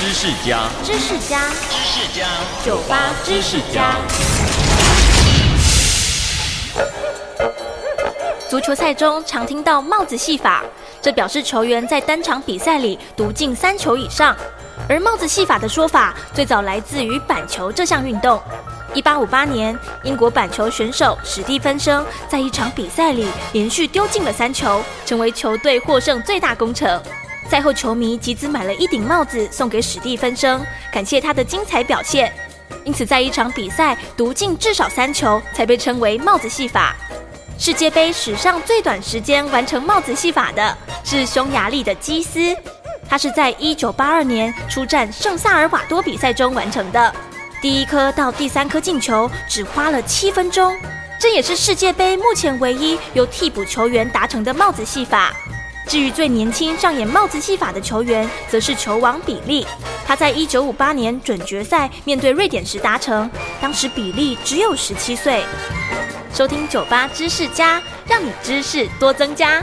知识家，知识家，知识家，酒吧知识家。足球赛中常听到帽子戏法，这表示球员在单场比赛里独进三球以上。而帽子戏法的说法最早来自于板球这项运动。一八五八年，英国板球选手史蒂芬生在一场比赛里连续丢进了三球，成为球队获胜最大功臣。赛后，球迷集资买了一顶帽子送给史蒂芬生，感谢他的精彩表现。因此，在一场比赛独进至少三球，才被称为帽子戏法。世界杯史上最短时间完成帽子戏法的是匈牙利的基斯，他是在一九八二年出战圣萨尔瓦多比赛中完成的。第一颗到第三颗进球只花了七分钟，这也是世界杯目前唯一由替补球员达成的帽子戏法。至于最年轻上演帽子戏法的球员，则是球王比利，他在一九五八年准决赛面对瑞典时达成，当时比利只有十七岁。收听酒吧知识家，让你知识多增加。